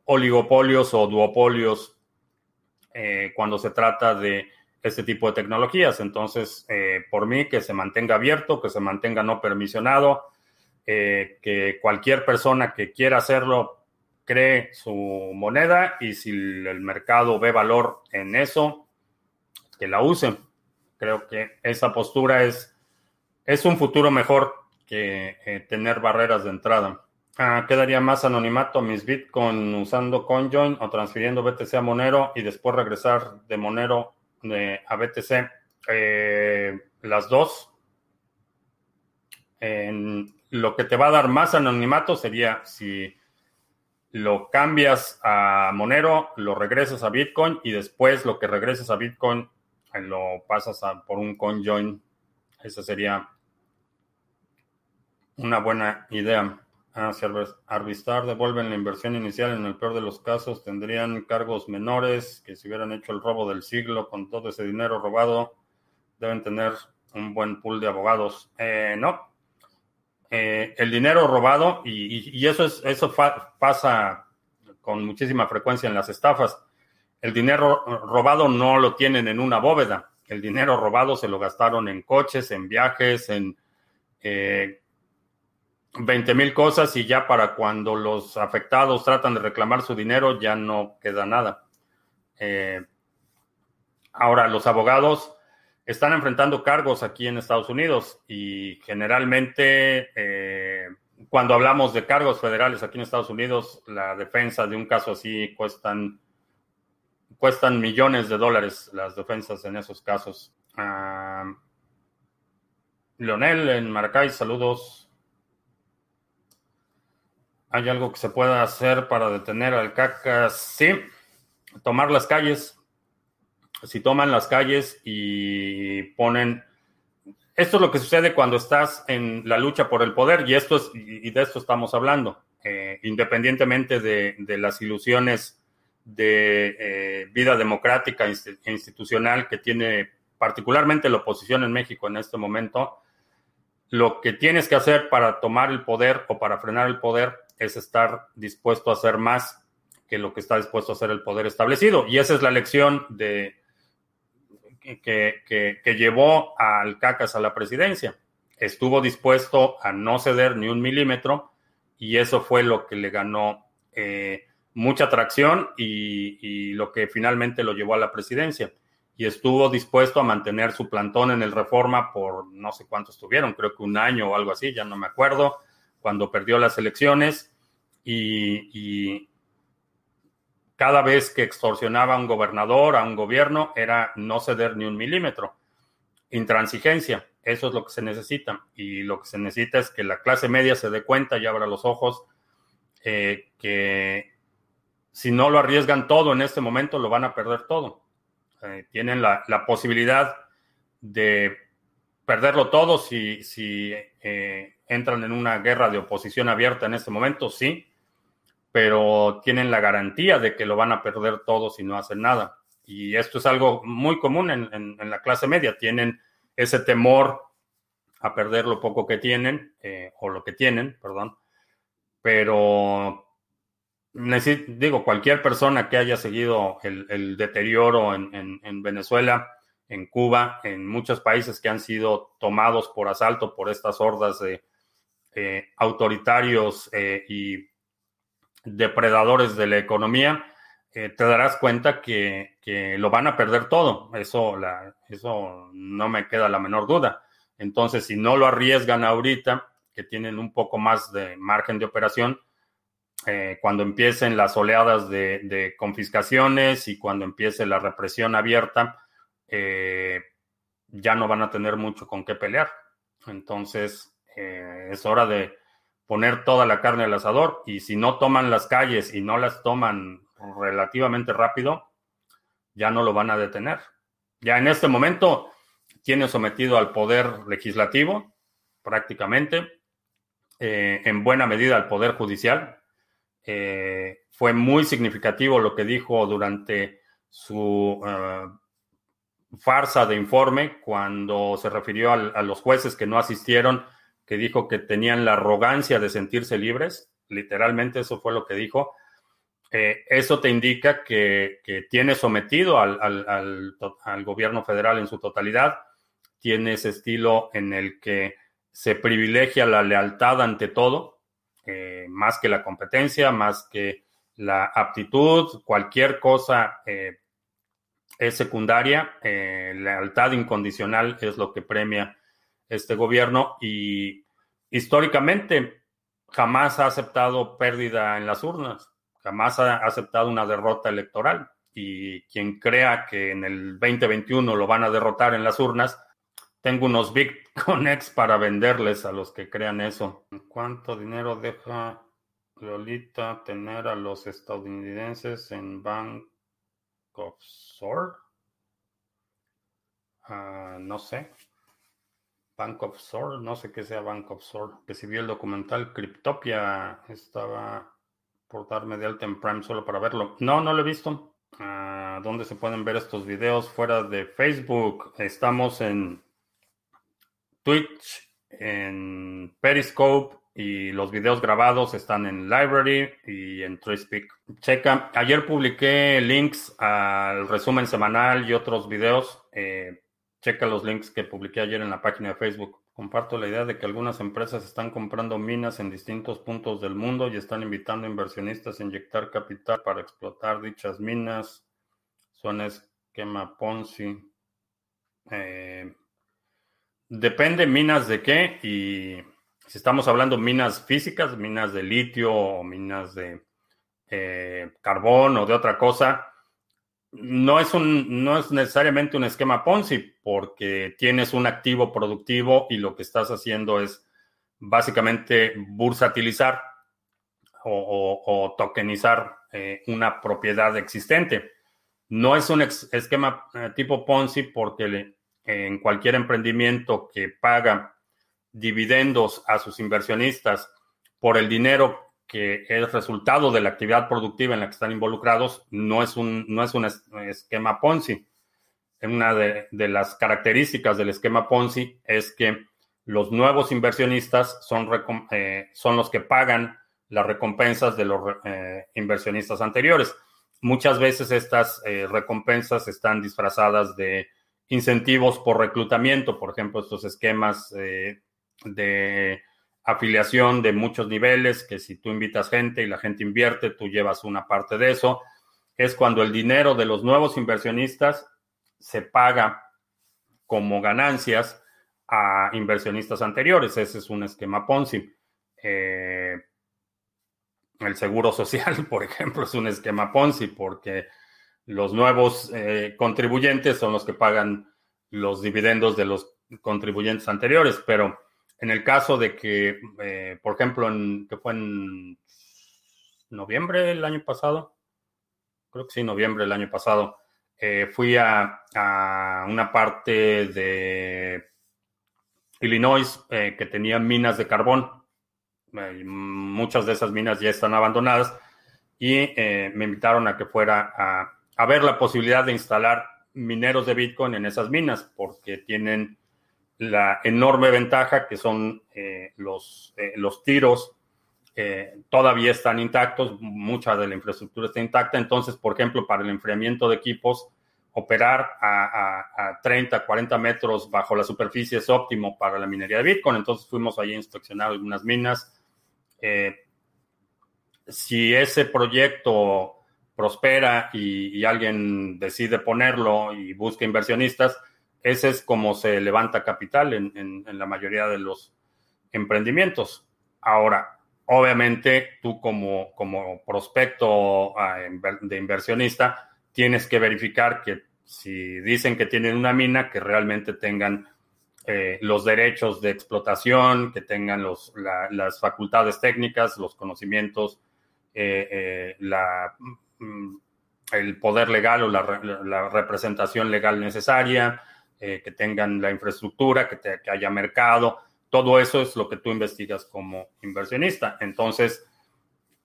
oligopolios o duopolios cuando se trata de este tipo de tecnologías. Entonces, por mí, que se mantenga abierto, que se mantenga no permisionado, que cualquier persona que quiera hacerlo cree su moneda y si el mercado ve valor en eso, que la usen. Creo que esa postura es, es un futuro mejor que eh, tener barreras de entrada. Ah, quedaría más anonimato mis Bitcoin usando CoinJoin o transfiriendo BTC a Monero y después regresar de Monero a BTC. Eh, las dos. lo que te va a dar más anonimato sería si lo cambias a Monero, lo regresas a Bitcoin y después lo que regresas a Bitcoin lo pasas por un conjoin. Esa sería una buena idea. Ah, si Arbistar devuelven la inversión inicial, en el peor de los casos tendrían cargos menores que si hubieran hecho el robo del siglo con todo ese dinero robado, deben tener un buen pool de abogados. Eh, no. Eh, el dinero robado, y, eso, es, eso pasa con muchísima frecuencia en las estafas el dinero robado no lo tienen en una bóveda. El dinero robado se lo gastaron en coches, en viajes, en eh, 20 mil cosas y ya para cuando los afectados tratan de reclamar su dinero ya no queda nada. Eh, ahora, los abogados están enfrentando cargos aquí en Estados Unidos y generalmente eh, cuando hablamos de cargos federales aquí en Estados Unidos, la defensa de un caso así cuestan cuestan millones de dólares las defensas en esos casos. Uh, Leonel en Maracay, saludos. ¿Hay algo que se pueda hacer para detener al CACA? Sí, tomar las calles. Si toman las calles y ponen... Esto es lo que sucede cuando estás en la lucha por el poder y, esto es, y de esto estamos hablando, eh, independientemente de, las ilusiones de eh, vida democrática e institucional que tiene particularmente la oposición en México en este momento, lo que tienes que hacer para tomar el poder o para frenar el poder es estar dispuesto a hacer más que lo que está dispuesto a hacer el poder establecido. Y esa es la lección de, que, que llevó al CACAS a la presidencia. Estuvo dispuesto a no ceder ni un milímetro y eso fue lo que le ganó eh, mucha atracción y, lo que finalmente lo llevó a la presidencia. Y estuvo dispuesto a mantener su plantón en el Reforma por no sé cuánto estuvieron, creo que un año o algo así, ya no me acuerdo, cuando perdió las elecciones y, cada vez que extorsionaba a un gobernador, a un gobierno, era no ceder ni un milímetro. Intransigencia, eso es lo que se necesita. Y lo que se necesita es que la clase media se dé cuenta y abra los ojos eh, que si no lo arriesgan todo en este momento, lo van a perder todo. Eh, tienen la, posibilidad de perderlo todo si, si eh, entran en una guerra de oposición abierta en este momento, sí, pero tienen la garantía de que lo van a perder todo si no hacen nada. Y esto es algo muy común en, la clase media. Tienen ese temor a perder lo poco que tienen, eh, o lo que tienen, perdón, pero digo, cualquier persona que haya seguido el, deterioro en, Venezuela, en Cuba, en muchos países que han sido tomados por asalto por estas hordas de eh, autoritarios eh, y depredadores de la economía, eh, te darás cuenta que, lo van a perder todo. Eso, eso no me queda la menor duda. Entonces, si no lo arriesgan ahorita, que tienen un poco más de margen de operación, eh, cuando empiecen las oleadas de, confiscaciones y cuando empiece la represión abierta, eh, ya no van a tener mucho con qué pelear. Entonces, eh, es hora de poner toda la carne al asador y si no toman las calles y no las toman relativamente rápido, ya no lo van a detener. Ya en este momento tiene sometido al poder legislativo, prácticamente, en buena medida al poder judicial, eh, fue muy significativo lo que dijo durante su eh, farsa de informe cuando se refirió a los jueces que no asistieron que dijo que tenían la arrogancia de sentirse libres. Literalmente eso fue lo que dijo. Eh, eso te indica que, tiene sometido al, al, gobierno federal en su totalidad. Tiene ese estilo en el que se privilegia la lealtad ante todo, eh, más que la competencia, más que la aptitud, cualquier cosa eh, es secundaria. lealtad incondicional es lo que premia este gobierno y históricamente jamás ha aceptado pérdida en las urnas, jamás ha aceptado una derrota electoral. Y quien crea que en el 2021 lo van a derrotar en las urnas, tengo unos Bitconex para venderles a los que crean eso. ¿Cuánto dinero deja Lolita tener a los estadounidenses en Bank of Sword? Ah, no sé. Bank of Sword, no sé qué sea Bank of Sword, que si vi el documental Cryptopia, estaba por darme de alta en Prime solo para verlo. No, no lo he visto. Ah, ¿Dónde se pueden ver estos videos? Fuera de Facebook. Estamos en Twitch, en Periscope y los videos grabados están en Library y en TreeSpeak. Checa, ayer publiqué links al resumen semanal y otros videos. Eh, Checa los links que publiqué ayer en la página de Facebook. Comparto la idea de que algunas empresas están comprando minas en distintos puntos del mundo y están invitando inversionistas a inyectar capital para explotar dichas minas. Son esquema Ponzi. Eh, depende minas de qué y si estamos hablando minas físicas, minas de litio o minas de carbón o de otra cosa, no es, un, no es necesariamente un esquema Ponzi porque tienes un activo productivo y lo que estás haciendo es básicamente bursatilizar o, tokenizar eh, una propiedad existente. No es un esquema eh, tipo Ponzi porque en cualquier emprendimiento que paga dividendos a sus inversionistas por el dinero que es resultado de la actividad productiva en la que están involucrados, no es un, no es un esquema Ponzi. Una de, las características del esquema Ponzi es que los nuevos inversionistas son, eh, son los que pagan las recompensas de los eh, inversionistas anteriores. Muchas veces estas eh, recompensas están disfrazadas de incentivos por reclutamiento, por ejemplo, estos esquemas de afiliación de muchos niveles, que si tú invitas gente y la gente invierte, tú llevas una parte de eso. Es cuando el dinero de los nuevos inversionistas se paga como ganancias a inversionistas anteriores. Ese es un esquema Ponzi. Eh, el seguro social, por ejemplo, es un esquema Ponzi porque los nuevos eh, contribuyentes son los que pagan los dividendos de los contribuyentes anteriores, pero en el caso de que, eh, por ejemplo, que fue en noviembre del año pasado, creo que sí, noviembre del año pasado, eh, fui a, una parte de Illinois eh, que tenía minas de carbón. muchas de esas minas ya están abandonadas y me invitaron a que fuera a, a ver la posibilidad de instalar mineros de Bitcoin en esas minas porque tienen la enorme ventaja que son eh, los, eh, los tiros todavía están intactos, mucha de la infraestructura está intacta, entonces, por ejemplo, para el enfriamiento de equipos, operar a, 30, 40 metros bajo la superficie es óptimo para la minería de Bitcoin, entonces fuimos ahí a inspeccionar algunas minas. Eh, si ese proyecto prospera y alguien decide ponerlo y busca inversionistas, ese es como se levanta capital en, la mayoría de los emprendimientos. Ahora, obviamente, tú como, prospecto ah, de inversionista, tienes que verificar que si dicen que tienen una mina, que realmente tengan eh, los derechos de explotación, que tengan las facultades técnicas, los conocimientos, eh, eh, mm, el poder legal o la representación legal necesaria, eh, que tengan la infraestructura, que, haya mercado. Todo eso es lo que tú investigas como inversionista. Entonces,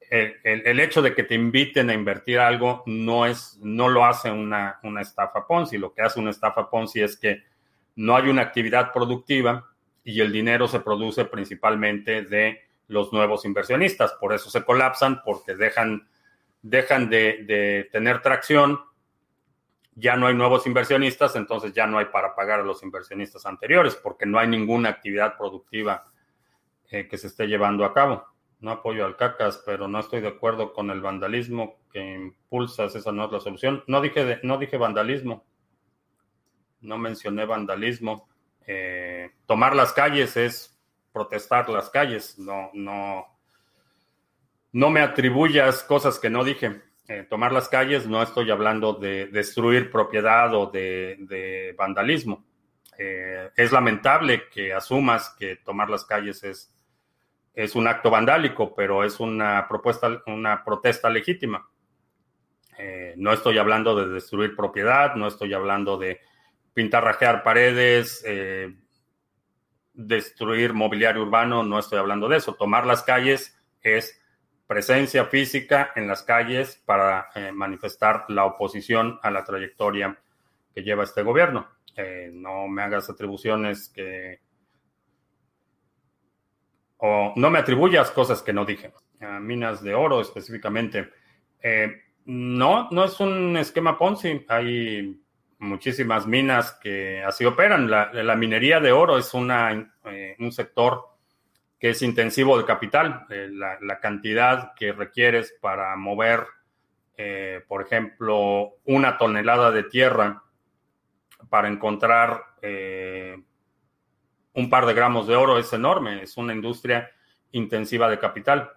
el, hecho de que te inviten a invertir algo no, es, no lo hace una, una estafa Ponzi. Lo que hace una estafa Ponzi es que no hay una actividad productiva, y el dinero se produce principalmente de los nuevos inversionistas. Por eso se colapsan, porque dejan, dejan de, de tener tracción, ya no hay nuevos inversionistas, entonces ya no hay para pagar a los inversionistas anteriores, porque no hay ninguna actividad productiva eh, que se esté llevando a cabo. No apoyo al cacas, pero no estoy de acuerdo con el vandalismo que impulsas. Esa no es la solución. No dije, no dije vandalismo. No mencioné vandalismo. Eh, tomar las calles es protestar las calles. No, no, no me atribuyas cosas que no dije. Eh, tomar las calles no estoy hablando de destruir propiedad o de, vandalismo. Eh, es lamentable que asumas que tomar las calles es, es un acto vandálico, pero es una propuesta, una protesta legítima. no estoy hablando de destruir propiedad, no estoy hablando de pintarrajear paredes, eh, destruir mobiliario urbano, no estoy hablando de eso. Tomar las calles es presencia física en las calles para eh, manifestar la oposición a la trayectoria que lleva este gobierno. Eh, no me hagas atribuciones que... o no me atribuyas cosas que no dije. minas de oro específicamente. no, no es un esquema Ponzi. Hay muchísimas minas que así operan. La, minería de oro es una, eh, un sector que es intensivo de capital. Eh, la, cantidad que requieres para mover, eh, por ejemplo, una tonelada de tierra para encontrar un par de gramos de oro es enorme. Es una industria intensiva de capital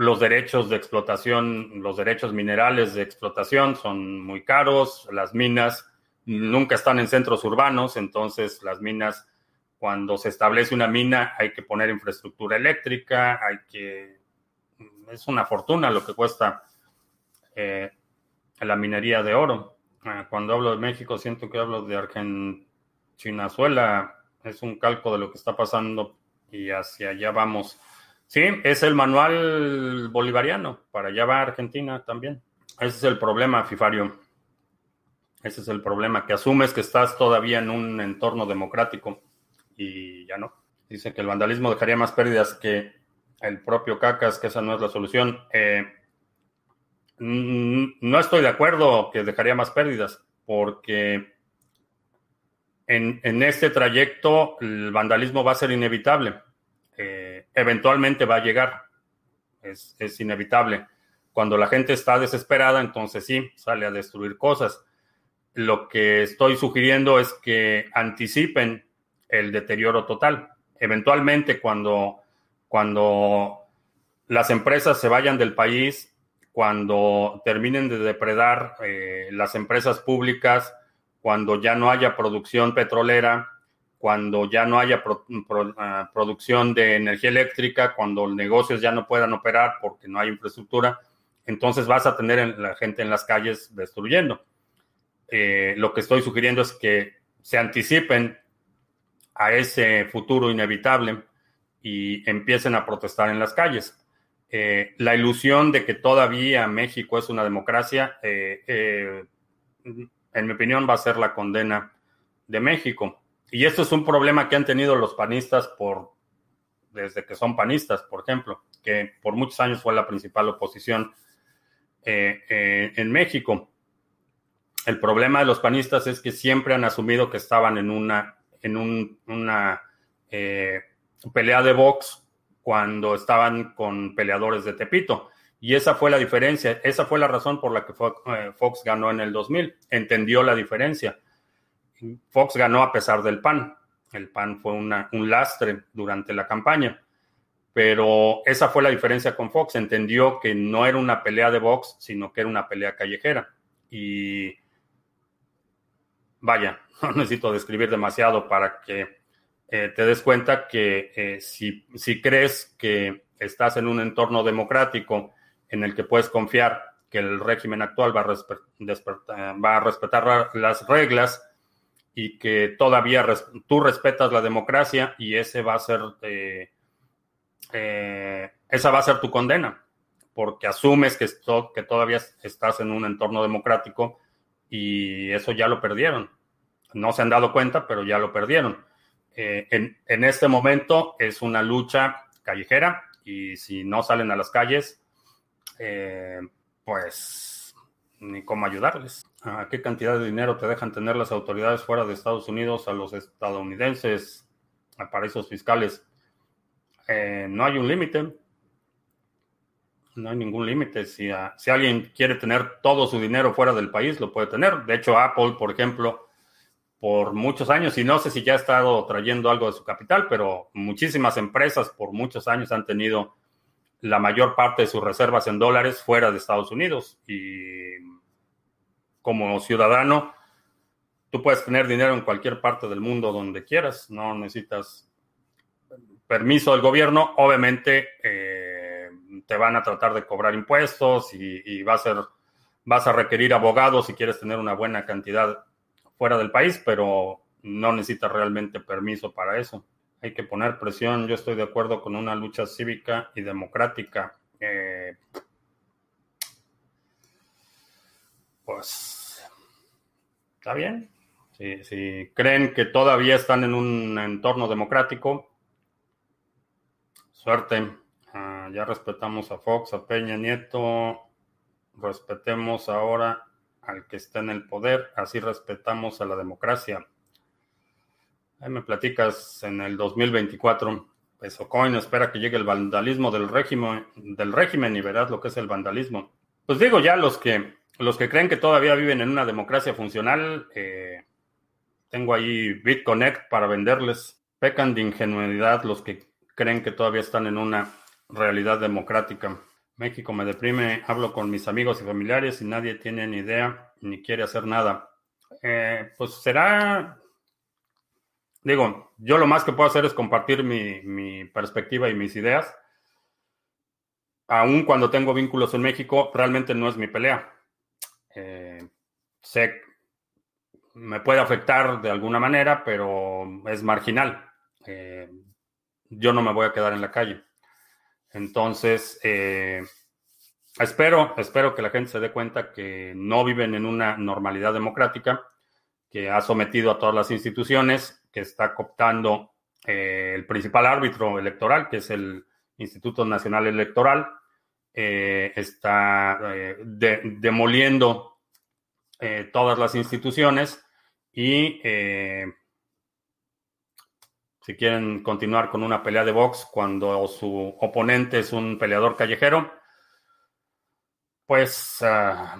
los derechos de explotación, los derechos minerales de explotación son muy caros, las minas nunca están en centros urbanos, entonces las minas, cuando se establece una mina, hay que poner infraestructura eléctrica, hay que... Es una fortuna lo que cuesta eh, la minería de oro. Ah, cuando hablo de México, siento que hablo de Argentina-Suela, es un calco de lo que está pasando y hacia allá vamos. Sí, es el manual bolivariano. Para allá va Argentina también. Ese es el problema, Fifario. Ese es el problema, que asumes que estás todavía en un entorno democrático y ya no. Dice que el vandalismo dejaría más pérdidas que el propio CACAS, que esa no es la solución. Eh, no estoy de acuerdo que dejaría más pérdidas, porque en, en este trayecto el vandalismo va a ser inevitable eventualmente va a llegar. Es, inevitable. Cuando la gente está desesperada, entonces sí, sale a destruir cosas. Lo que estoy sugiriendo es que anticipen el deterioro total. Eventualmente, cuando, cuando las empresas se vayan del país, cuando terminen de depredar eh, las empresas públicas, cuando ya no haya producción petrolera, cuando ya no haya ah, producción de energía eléctrica, cuando los negocios ya no puedan operar porque no hay infraestructura, entonces vas a tener la gente en las calles destruyendo. Eh, lo que estoy sugiriendo es que se anticipen a ese futuro inevitable y empiecen a protestar en las calles. Eh, la ilusión de que todavía México es una democracia, eh, en mi opinión, va a ser la condena de México y esto es un problema que han tenido los panistas por desde que son panistas, por ejemplo, que por muchos años fue la principal oposición eh, eh, en México. El problema de los panistas es que siempre han asumido que estaban en una, en una eh, pelea de box cuando estaban con peleadores de Tepito. Y esa fue la diferencia, esa fue la razón por la que Fox ganó en el 2000. Entendió la diferencia Fox ganó a pesar del PAN. El PAN fue un lastre durante la campaña. Pero esa fue la diferencia con Fox. Entendió que no era una pelea de box, sino que era una pelea callejera. Y vaya, no necesito describir demasiado para que eh, te des cuenta que eh, si, si crees que estás en un entorno democrático en el que puedes confiar que el régimen actual va a, va a respetar las reglas, y que todavía tú respetas la democracia y ese va a ser, eh, esa va a ser tu condena, porque asumes que, que todavía estás en un entorno democrático y eso ya lo perdieron. No se han dado cuenta, pero ya lo perdieron. en, en este momento es una lucha callejera y si no salen a las calles, pues ni cómo ayudarles. ¿A qué cantidad de dinero te dejan tener las autoridades fuera de Estados Unidos a los estadounidenses, a paraísos fiscales? Eh, no hay un límite. No hay ningún límite. Si, si alguien quiere tener todo su dinero fuera del país, lo puede tener. De hecho, Apple, por ejemplo, por muchos años, y no sé si ya ha estado trayendo algo de su capital, pero muchísimas empresas por muchos años han tenido la mayor parte de sus reservas en dólares fuera de Estados Unidos. Y como ciudadano, tú puedes tener dinero en cualquier parte del mundo donde quieras, no necesitas permiso del gobierno. Obviamente eh, te van a tratar de cobrar impuestos y, va a ser, vas a requerir abogados si quieres tener una buena cantidad fuera del país, pero no necesitas realmente permiso para eso hay que poner presión. Yo estoy de acuerdo con una lucha cívica y democrática. Eh, pues está bien. Si, creen que todavía están en un entorno democrático, suerte. Ya respetamos a Fox, a Peña Nieto. Respetemos ahora al que está en el poder. Así respetamos a la democracia. Ahí me platicas en el 2024. Pesocoin espera que llegue el vandalismo del régimen, del régimen y verás lo que es el vandalismo. Pues digo ya, los que, los que creen que todavía viven en una democracia funcional, eh, tengo ahí BitConnect para venderles. Pecan de ingenuidad los que creen que todavía están en una realidad democrática. México me deprime, hablo con mis amigos y familiares y nadie tiene ni idea ni quiere hacer nada. Eh, pues será Digo, yo lo más que puedo hacer es compartir mi, perspectiva y mis ideas. Aún cuando tengo vínculos en México, realmente no es mi pelea. Eh, sé, me puede afectar de alguna manera, pero es marginal. Eh, yo no me voy a quedar en la calle. Entonces, eh, espero, espero que la gente se dé cuenta que no viven en una normalidad democrática, que ha sometido a todas las instituciones que está cooptando eh, el principal árbitro electoral, que es el Instituto Nacional Electoral, eh, está eh, demoliendo todas las instituciones y si quieren continuar con una pelea de box cuando su oponente es un peleador callejero, pues ah,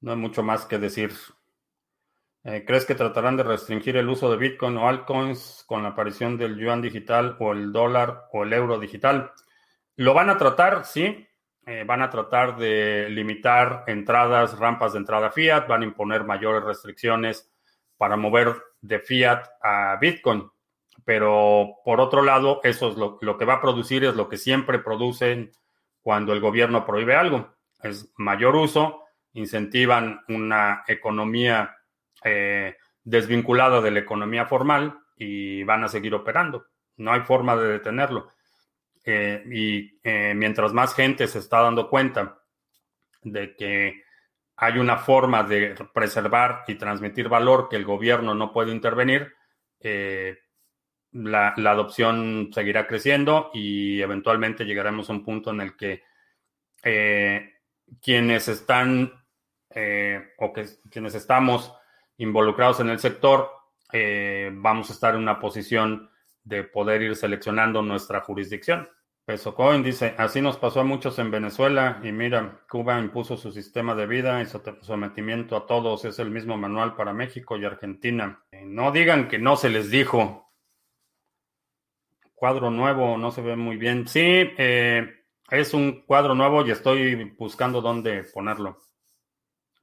no hay mucho más que decir eh, ¿Crees que tratarán de restringir el uso de Bitcoin o altcoins con la aparición del yuan digital o el dólar o el euro digital? Lo van a tratar, sí. Eh, van a tratar de limitar entradas, rampas de entrada fiat, van a imponer mayores restricciones para mover de fiat a Bitcoin. Pero por otro lado, eso es lo, lo que va a producir, es lo que siempre producen cuando el gobierno prohíbe algo. Es mayor uso, incentivan una economía eh, desvinculada de la economía formal y van a seguir operando. No hay forma de detenerlo. Eh, y eh, mientras más gente se está dando cuenta de que hay una forma de preservar y transmitir valor que el gobierno no puede intervenir, la, la, adopción seguirá creciendo y eventualmente llegaremos a un punto en el que quienes están o que quienes estamos involucrados en el sector, eh, vamos a estar en una posición de poder ir seleccionando nuestra jurisdicción. Peso Coin dice, así nos pasó a muchos en Venezuela y mira, Cuba impuso su sistema de vida y su sometimiento a todos. Es el mismo manual para México y Argentina. Eh, no digan que no se les dijo. Cuadro nuevo, no se ve muy bien. Sí, eh, es un cuadro nuevo y estoy buscando dónde ponerlo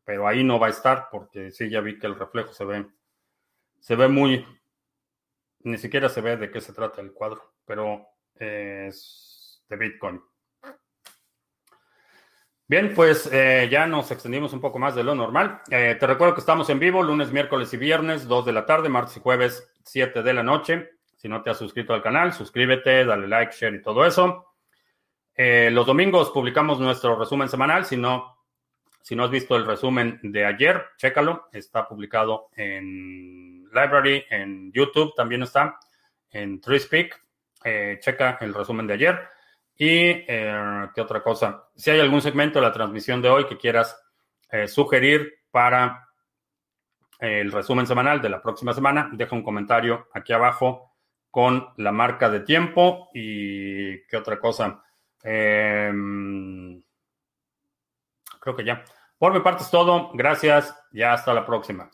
pero ahí no va a estar porque sí, ya vi que el reflejo se ve, se ve muy, ni siquiera se ve de qué se trata el cuadro, pero es de Bitcoin. Bien, pues eh, ya nos extendimos un poco más de lo normal. Eh, te recuerdo que estamos en vivo lunes, miércoles y viernes, 2 de la tarde, martes y jueves, 7 de la noche. Si no te has suscrito al canal, suscríbete, dale like, share y todo eso. Eh, los domingos publicamos nuestro resumen semanal. Si no Si no has visto el resumen de ayer, chécalo. Está publicado en Library, en YouTube también está, en TreeSpeak. Checa el resumen de ayer. Y, eh, ¿qué otra cosa? Si hay algún segmento de la transmisión de hoy que quieras eh, sugerir para el resumen semanal de la próxima semana, deja un comentario aquí abajo con la marca de tiempo y qué otra cosa. Em, creo que ya. Por mi parte es todo. Gracias. Ya hasta la próxima.